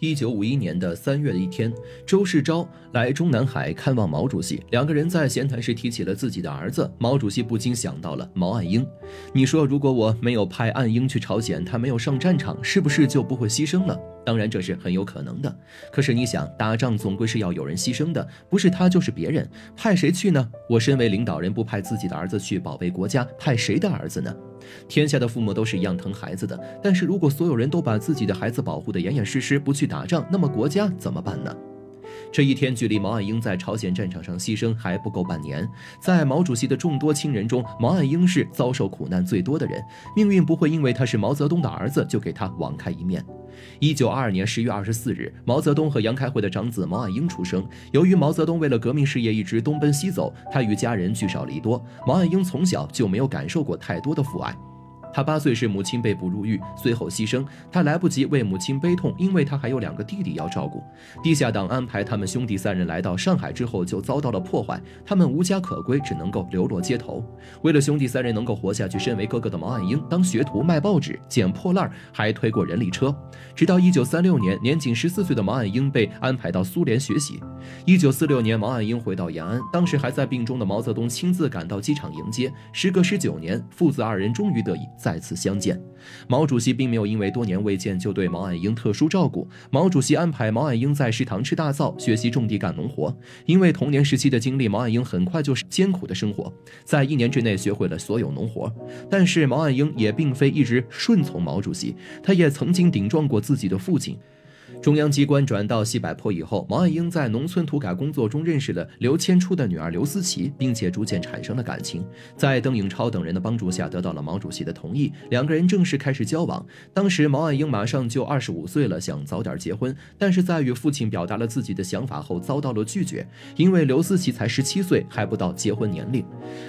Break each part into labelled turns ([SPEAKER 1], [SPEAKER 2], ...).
[SPEAKER 1] 一九五一年的三月的一天，周世钊来中南海看望毛主席，两个人在闲谈时提起了自己的儿子。毛主席不禁想到了毛岸英。你说，如果我没有派岸英去朝鲜，他没有上战场，是不是就不会牺牲了？当然，这是很有可能的。可是你想，打仗总归是要有人牺牲的，不是他就是别人，派谁去呢？我身为领导人，不派自己的儿子去保卫国家，派谁的儿子呢？天下的父母都是一样疼孩子的，但是如果所有人都把自己的孩子保护得严严实实，不去打仗，那么国家怎么办呢？这一天距离毛岸英在朝鲜战场上牺牲还不够半年，在毛主席的众多亲人中，毛岸英是遭受苦难最多的人。命运不会因为他是毛泽东的儿子就给他网开一面。一九二二年十月二十四日，毛泽东和杨开慧的长子毛岸英出生。由于毛泽东为了革命事业一直东奔西走，他与家人聚少离多，毛岸英从小就没有感受过太多的父爱。他八岁时母亲被捕入狱，随后牺牲。他来不及为母亲悲痛，因为他还有两个弟弟要照顾。地下党安排他们兄弟三人来到上海之后，就遭到了破坏。他们无家可归，只能够流落街头。为了兄弟三人能够活下去，身为哥哥的毛岸英当学徒卖报纸、捡破烂，还推过人力车。直到一九三六年，年仅十四岁的毛岸英被安排到苏联学习。一九四六年，毛岸英回到延安，当时还在病中的毛泽东亲自赶到机场迎接。时隔十九年，父子二人终于得以。再次相见，毛主席并没有因为多年未见就对毛岸英特殊照顾。毛主席安排毛岸英在食堂吃大灶，学习种地干农活。因为童年时期的经历，毛岸英很快就是艰苦的生活，在一年之内学会了所有农活。但是毛岸英也并非一直顺从毛主席，他也曾经顶撞过自己的父亲。中央机关转到西柏坡以后，毛岸英在农村土改工作中认识了刘谦初的女儿刘思齐，并且逐渐产生了感情。在邓颖超等人的帮助下，得到了毛主席的同意，两个人正式开始交往。当时毛岸英马上就二十五岁了，想早点结婚，但是在与父亲表达了自己的想法后，遭到了拒绝，因为刘思齐才十七岁，还不到结婚年龄。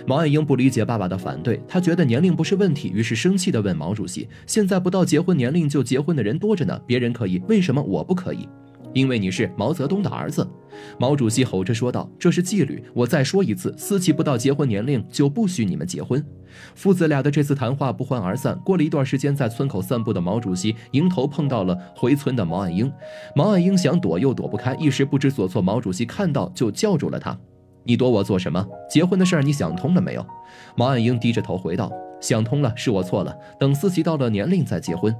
[SPEAKER 1] 毛岸英不理解爸爸的反对，他觉得年龄不是问题，于是生气地问毛主席：“现在不到结婚年龄就结婚的人多着呢，别人可以，为什么我？”可不可以，因为你是毛泽东的儿子。毛主席吼着说道：“这是纪律，我再说一次，思齐不到结婚年龄就不许你们结婚。”父子俩的这次谈话不欢而散。过了一段时间，在村口散步的毛主席迎头碰到了回村的毛岸英。毛岸英想躲又躲不开，一时不知所措。毛主席看到就叫住了他：“你躲我做什么？结婚的事儿你想通了没有？”毛岸英低着头回道：“想通了，是我错了。等思齐到了年龄再结婚。”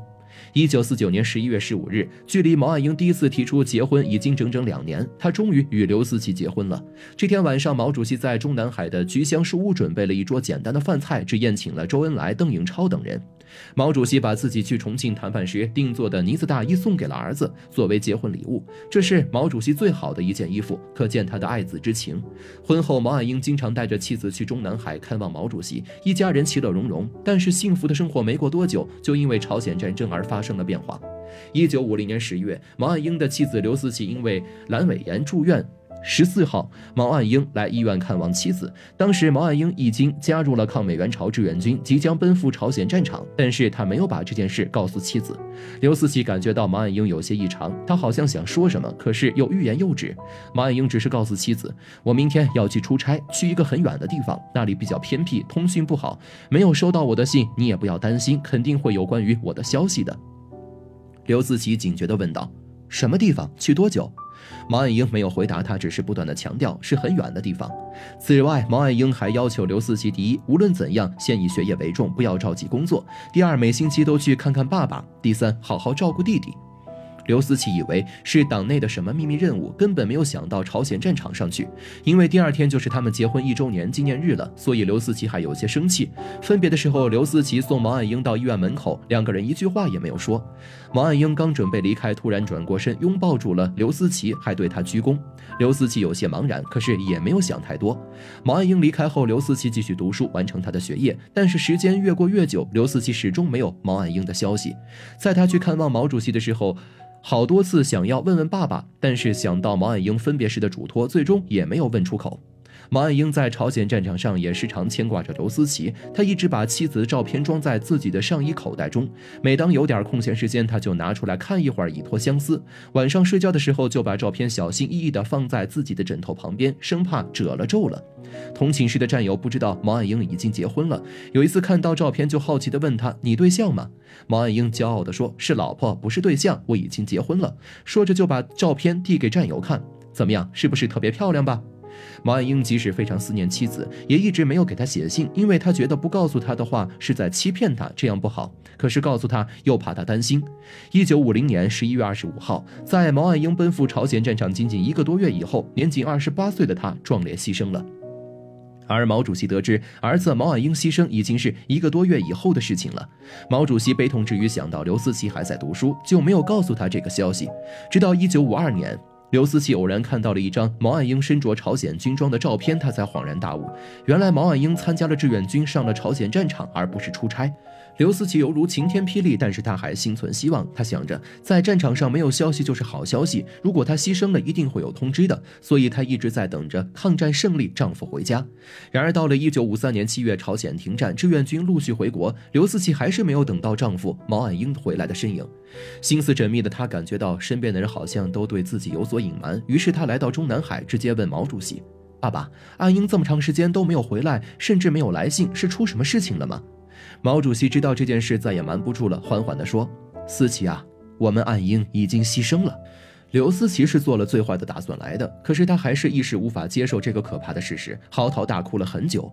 [SPEAKER 1] 一九四九年十一月十五日，距离毛岸英第一次提出结婚已经整整两年，他终于与刘思齐结婚了。这天晚上，毛主席在中南海的菊香书屋准备了一桌简单的饭菜，只宴请了周恩来、邓颖超等人。毛主席把自己去重庆谈判时定做的呢子大衣送给了儿子，作为结婚礼物。这是毛主席最好的一件衣服，可见他的爱子之情。婚后，毛岸英经常带着妻子去中南海看望毛主席，一家人其乐融融。但是幸福的生活没过多久，就因为朝鲜战争而发生了变化。一九五零年十月，毛岸英的妻子刘思齐因为阑尾炎住院。十四号，毛岸英来医院看望妻子。当时，毛岸英已经加入了抗美援朝志愿军，即将奔赴朝鲜战场。但是他没有把这件事告诉妻子。刘思齐感觉到毛岸英有些异常，他好像想说什么，可是又欲言又止。毛岸英只是告诉妻子：“我明天要去出差，去一个很远的地方，那里比较偏僻，通讯不好，没有收到我的信，你也不要担心，肯定会有关于我的消息的。”刘思齐警觉地问道：“什么地方？去多久？”毛岸英没有回答他，只是不断的强调是很远的地方。此外，毛岸英还要求刘思齐：第一，无论怎样，先以学业为重，不要着急工作；第二，每星期都去看看爸爸；第三，好好照顾弟弟。刘思齐以为是党内的什么秘密任务，根本没有想到朝鲜战场上去。因为第二天就是他们结婚一周年纪念日了，所以刘思齐还有些生气。分别的时候，刘思齐送毛岸英到医院门口，两个人一句话也没有说。毛岸英刚准备离开，突然转过身，拥抱住了刘思齐，还对他鞠躬。刘思齐有些茫然，可是也没有想太多。毛岸英离开后，刘思齐继续读书，完成他的学业。但是时间越过越久，刘思齐始终没有毛岸英的消息。在他去看望毛主席的时候。好多次想要问问爸爸，但是想到毛岸英分别时的嘱托，最终也没有问出口。毛岸英在朝鲜战场上也时常牵挂着刘思齐，他一直把妻子的照片装在自己的上衣口袋中，每当有点空闲时间，他就拿出来看一会儿，以托相思。晚上睡觉的时候，就把照片小心翼翼地放在自己的枕头旁边，生怕褶了皱了。同寝室的战友不知道毛岸英已经结婚了，有一次看到照片就好奇地问他：“你对象吗？”毛岸英骄傲地说：“是老婆，不是对象，我已经结婚了。”说着就把照片递给战友看：“怎么样，是不是特别漂亮吧？”毛岸英即使非常思念妻子，也一直没有给他写信，因为他觉得不告诉他的话是在欺骗他，这样不好。可是告诉他又怕他担心。一九五零年十一月二十五号，在毛岸英奔赴朝鲜战场仅仅一个多月以后，年仅二十八岁的他壮烈牺牲了。而毛主席得知儿子毛岸英牺牲已经是一个多月以后的事情了，毛主席悲痛之余想到刘思齐还在读书，就没有告诉他这个消息。直到一九五二年，刘思齐偶然看到了一张毛岸英身着朝鲜军装的照片，他才恍然大悟，原来毛岸英参加了志愿军，上了朝鲜战场，而不是出差。刘思齐犹如晴天霹雳，但是他还心存希望。他想着，在战场上没有消息就是好消息，如果他牺牲了，一定会有通知的。所以他一直在等着抗战胜利，丈夫回家。然而到了一九五三年七月，朝鲜停战，志愿军陆续回国，刘思齐还是没有等到丈夫毛岸英回来的身影。心思缜密的他感觉到身边的人好像都对自己有所隐瞒，于是他来到中南海，直接问毛主席：“爸爸，岸英这么长时间都没有回来，甚至没有来信，是出什么事情了吗？”毛主席知道这件事再也瞒不住了，缓缓地说：“思琪啊，我们岸英已经牺牲了。”刘思琪是做了最坏的打算来的，可是他还是一时无法接受这个可怕的事实，嚎啕大哭了很久，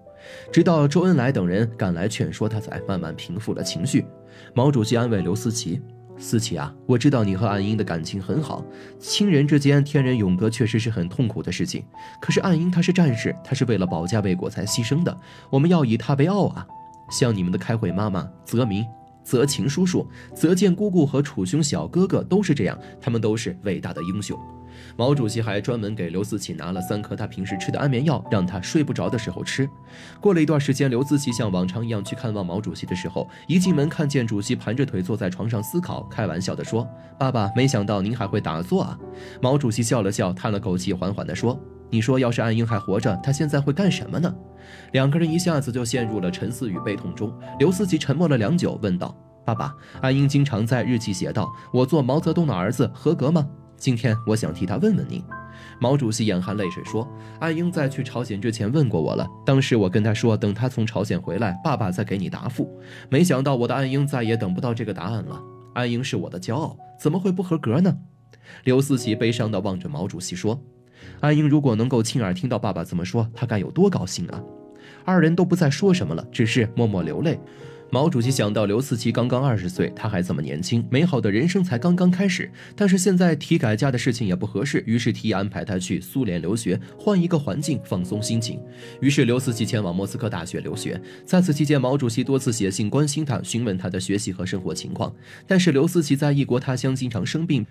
[SPEAKER 1] 直到周恩来等人赶来劝说，他才慢慢平复了情绪。毛主席安慰刘思琪：“思琪啊，我知道你和岸英的感情很好，亲人之间天人永隔确实是很痛苦的事情。可是岸英他是战士，他是为了保家卫国才牺牲的，我们要以他为傲啊。”像你们的开慧妈妈泽民、泽晴叔叔、泽建姑姑和楚兄小哥哥都是这样，他们都是伟大的英雄。毛主席还专门给刘思齐拿了三颗他平时吃的安眠药，让他睡不着的时候吃。过了一段时间，刘思齐像往常一样去看望毛主席的时候，一进门看见主席盘着腿坐在床上思考，开玩笑地说：“爸爸，没想到您还会打坐啊。”毛主席笑了笑，叹了口气，缓缓地说。你说，要是岸英还活着，他现在会干什么呢？两个人一下子就陷入了沉思与悲痛中。刘思齐沉默了良久，问道：“爸爸，岸英经常在日记写道，我做毛泽东的儿子合格吗？今天我想替他问问您。”毛主席眼含泪水说：“岸英在去朝鲜之前问过我了，当时我跟他说，等他从朝鲜回来，爸爸再给你答复。没想到我的岸英再也等不到这个答案了。岸英是我的骄傲，怎么会不合格呢？”刘思齐悲伤地望着毛主席说。阿英如果能够亲耳听到爸爸这么说，他该有多高兴啊！二人都不再说什么了，只是默默流泪。毛主席想到刘思齐刚刚二十岁，他还这么年轻，美好的人生才刚刚开始。但是现在提改嫁的事情也不合适，于是提议安排他去苏联留学，换一个环境，放松心情。于是刘思齐前往莫斯科大学留学。在此期间，毛主席多次写信关心他，询问他的学习和生活情况。但是刘思齐在异国他乡经常生病。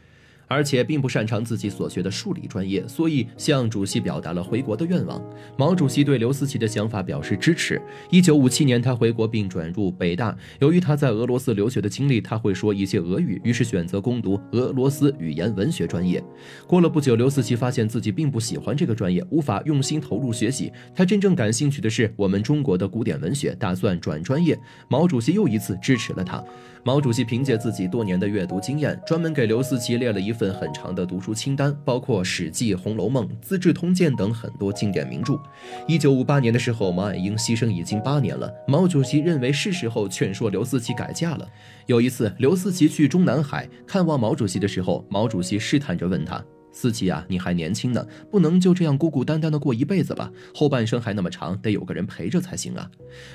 [SPEAKER 1] 而且并不擅长自己所学的数理专业，所以向主席表达了回国的愿望。毛主席对刘思齐的想法表示支持。一九五七年，他回国并转入北大。由于他在俄罗斯留学的经历，他会说一些俄语，于是选择攻读俄罗斯语言文学专业。过了不久，刘思齐发现自己并不喜欢这个专业，无法用心投入学习。他真正感兴趣的是我们中国的古典文学，打算转专业。毛主席又一次支持了他。毛主席凭借自己多年的阅读经验，专门给刘思齐列了一份很长的读书清单，包括《史记》《红楼梦》《资治通鉴》等很多经典名著。一九五八年的时候，毛岸英牺牲已经八年了，毛主席认为是时候劝说刘思齐改嫁了。有一次，刘思齐去中南海看望毛主席的时候，毛主席试探着问他。思琪啊，你还年轻呢，不能就这样孤孤单单的过一辈子吧？后半生还那么长，得有个人陪着才行啊！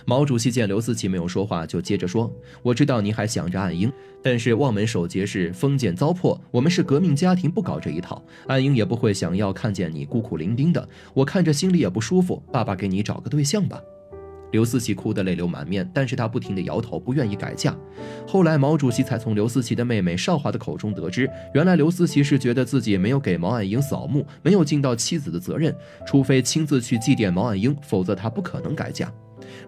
[SPEAKER 1] 毛主席见刘思琪没有说话，就接着说：“我知道你还想着岸英，但是望门守节是封建糟粕，我们是革命家庭，不搞这一套。岸英也不会想要看见你孤苦伶仃的，我看着心里也不舒服。爸爸给你找个对象吧。”刘思齐哭得泪流满面，但是他不停地摇头，不愿意改嫁。后来，毛主席才从刘思齐的妹妹少华的口中得知，原来刘思齐是觉得自己没有给毛岸英扫墓，没有尽到妻子的责任，除非亲自去祭奠毛岸英，否则他不可能改嫁。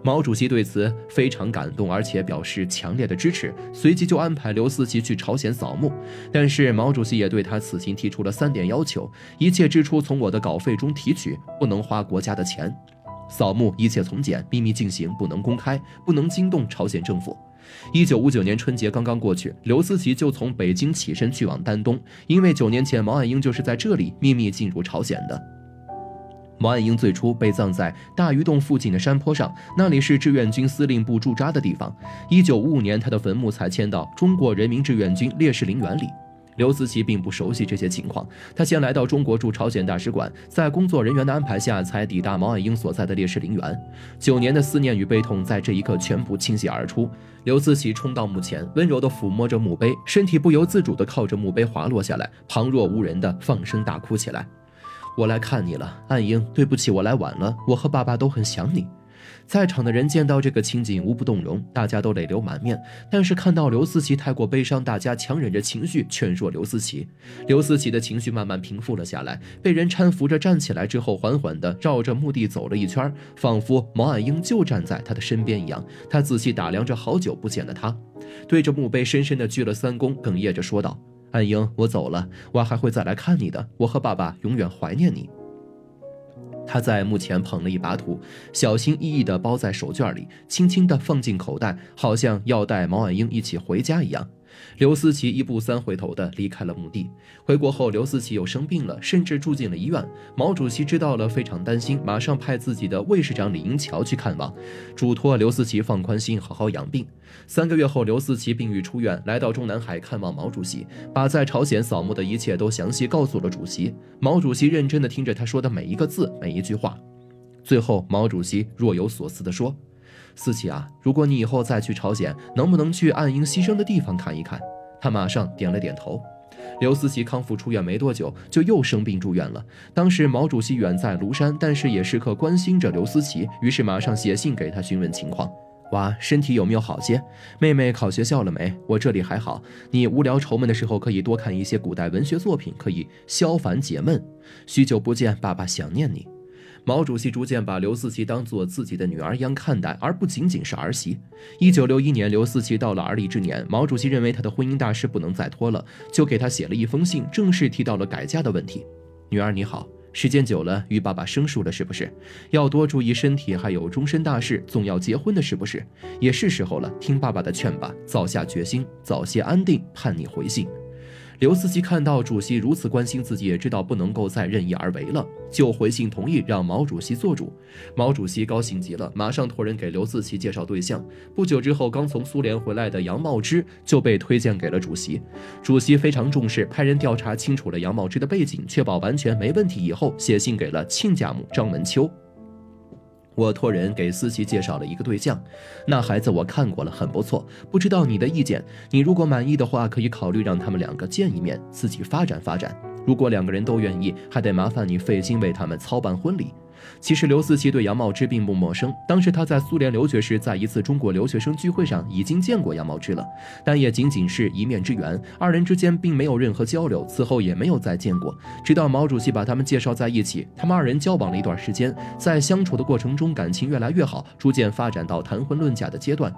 [SPEAKER 1] 毛主席对此非常感动，而且表示强烈的支持，随即就安排刘思齐去朝鲜扫墓。但是毛主席也对他此行提出了三点要求：一切支出从我的稿费中提取，不能花国家的钱；扫墓一切从简，秘密进行，不能公开，不能惊动朝鲜政府。一九五九年春节刚刚过去，刘思齐就从北京起身去往丹东，因为九年前毛岸英就是在这里秘密进入朝鲜的。毛岸英最初被葬在大鱼洞附近的山坡上，那里是志愿军司令部驻扎的地方。一九五五年，他的坟墓才迁到中国人民志愿军烈士陵园里。刘思齐并不熟悉这些情况，他先来到中国驻朝鲜大使馆，在工作人员的安排下，才抵达毛岸英所在的烈士陵园。九年的思念与悲痛在这一刻全部倾泻而出。刘思齐冲到墓前，温柔地抚摸着墓碑，身体不由自主地靠着墓碑滑落下来，旁若无人地放声大哭起来。我来看你了，岸英。对不起，我来晚了。我和爸爸都很想你。在场的人见到这个情景，无不动容，大家都泪流满面。但是看到刘思齐太过悲伤，大家强忍着情绪劝说刘思齐。刘思齐的情绪慢慢平复了下来，被人搀扶着站起来之后，缓缓地绕着墓地走了一圈，仿佛毛岸英就站在他的身边一样。他仔细打量着好久不见的他，对着墓碑深深地鞠了三躬，哽咽着说道。岸英，我走了，我还会再来看你的。我和爸爸永远怀念你。他在墓前捧了一把土，小心翼翼地包在手绢里，轻轻地放进口袋，好像要带毛岸英一起回家一样。刘思齐一步三回头地离开了墓地。回国后，刘思齐又生病了，甚至住进了医院。毛主席知道了，非常担心，马上派自己的卫士长李银桥去看望，嘱托刘思齐放宽心，好好养病。三个月后，刘思齐病愈出院，来到中南海看望毛主席，把在朝鲜扫墓的一切都详细告诉了主席。毛主席认真地听着他说的每一个字，每一句话。最后，毛主席若有所思地说。思琪啊，如果你以后再去朝鲜，能不能去岸英牺牲的地方看一看？他马上点了点头。刘思齐康复出院没多久，就又生病住院了。当时毛主席远在庐山，但是也时刻关心着刘思齐，于是马上写信给他询问情况。娃，身体有没有好些？妹妹考学校了没？我这里还好。你无聊愁闷的时候，可以多看一些古代文学作品，可以消烦解闷。许久不见，爸爸想念你。毛主席逐渐把刘思齐当做自己的女儿一样看待，而不仅仅是儿媳。一九六一年，刘思齐到了而立之年，毛主席认为他的婚姻大事不能再拖了，就给他写了一封信，正式提到了改嫁的问题。女儿你好，时间久了与爸爸生疏了，是不是？要多注意身体，还有终身大事，总要结婚的，是不是？也是时候了，听爸爸的劝吧，早下决心，早些安定，盼你回信。刘思齐看到主席如此关心自己，也知道不能够再任意而为了，就回信同意让毛主席做主。毛主席高兴极了，马上托人给刘思齐介绍对象。不久之后，刚从苏联回来的杨茂之就被推荐给了主席。主席非常重视，派人调查清楚了杨茂之的背景，确保完全没问题以后，写信给了亲家母张文秋。我托人给思琪介绍了一个对象，那孩子我看过了，很不错。不知道你的意见，你如果满意的话，可以考虑让他们两个见一面，自己发展发展。如果两个人都愿意，还得麻烦你费心为他们操办婚礼。其实刘思齐对杨茂芝并不陌生，当时他在苏联留学时，在一次中国留学生聚会上已经见过杨茂芝了，但也仅仅是一面之缘，二人之间并没有任何交流，此后也没有再见过。直到毛主席把他们介绍在一起，他们二人交往了一段时间，在相处的过程中，感情越来越好，逐渐发展到谈婚论嫁的阶段。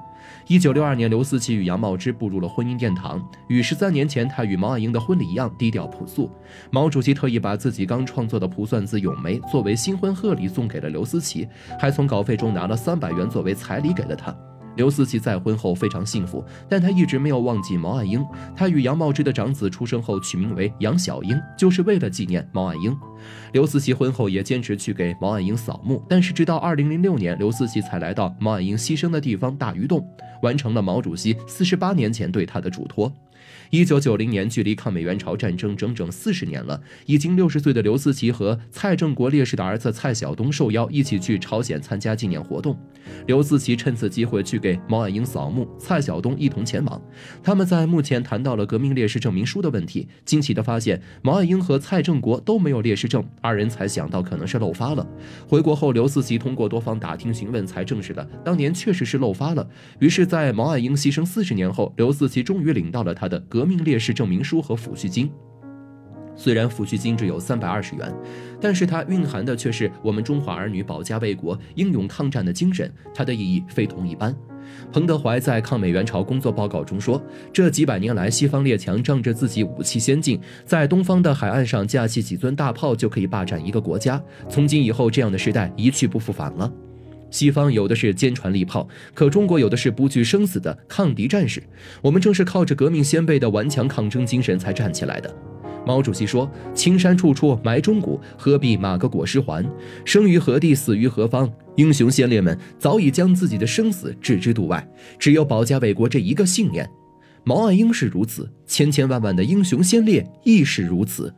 [SPEAKER 1] 一九六二年，刘思齐与杨茂芝步入了婚姻殿堂，与十三年前他与毛岸英的婚礼一样低调朴素。毛主席特意把自己刚创作的卜算子《咏梅》作为新婚贺礼送给了刘思齐，还从稿费中拿了三百元作为彩礼给了他。刘思齐再婚后非常幸福，但他一直没有忘记毛岸英。他与杨茂之的长子出生后取名为杨小英，就是为了纪念毛岸英。刘思齐婚后也坚持去给毛岸英扫墓，但是直到二零零六年，刘思齐才来到毛岸英牺牲的地方大鱼洞，完成了毛主席四十八年前对他的嘱托。一九九零年，距离抗美援朝战争整整四十年了。已经六十岁的刘思齐和蔡正国烈士的儿子蔡晓东受邀一起去朝鲜参加纪念活动。刘思齐趁此机会去给毛岸英扫墓，蔡晓东一同前往。他们在墓前谈到了革命烈士证明书的问题，惊奇地发现毛岸英和蔡正国都没有烈士证，二人才想到可能是漏发了。回国后，刘思齐通过多方打听询问，才证实了当年确实是漏发了。于是，在毛岸英牺牲四十年后，刘思齐终于领到了他的。革命烈士证明书和抚恤金。虽然抚恤金只有三百二十元，但是它蕴含的却是我们中华儿女保家卫国、英勇抗战的精神，它的意义非同一般。彭德怀在抗美援朝工作报告中说：“这几百年来，西方列强仗着自己武器先进，在东方的海岸上架起几尊大炮就可以霸占一个国家。从今以后，这样的时代一去不复返了。西方有的是坚船利炮，可中国有的是不惧生死的抗敌战士。我们正是靠着革命先辈的顽强抗争精神才站起来的。”毛主席说：“青山处处埋忠骨，何必马革裹尸还？生于何地，死于何方？英雄先烈们早已将自己的生死置之度外，只有保家卫国这一个信念。毛岸英是如此，千千万万的英雄先烈亦是如此。”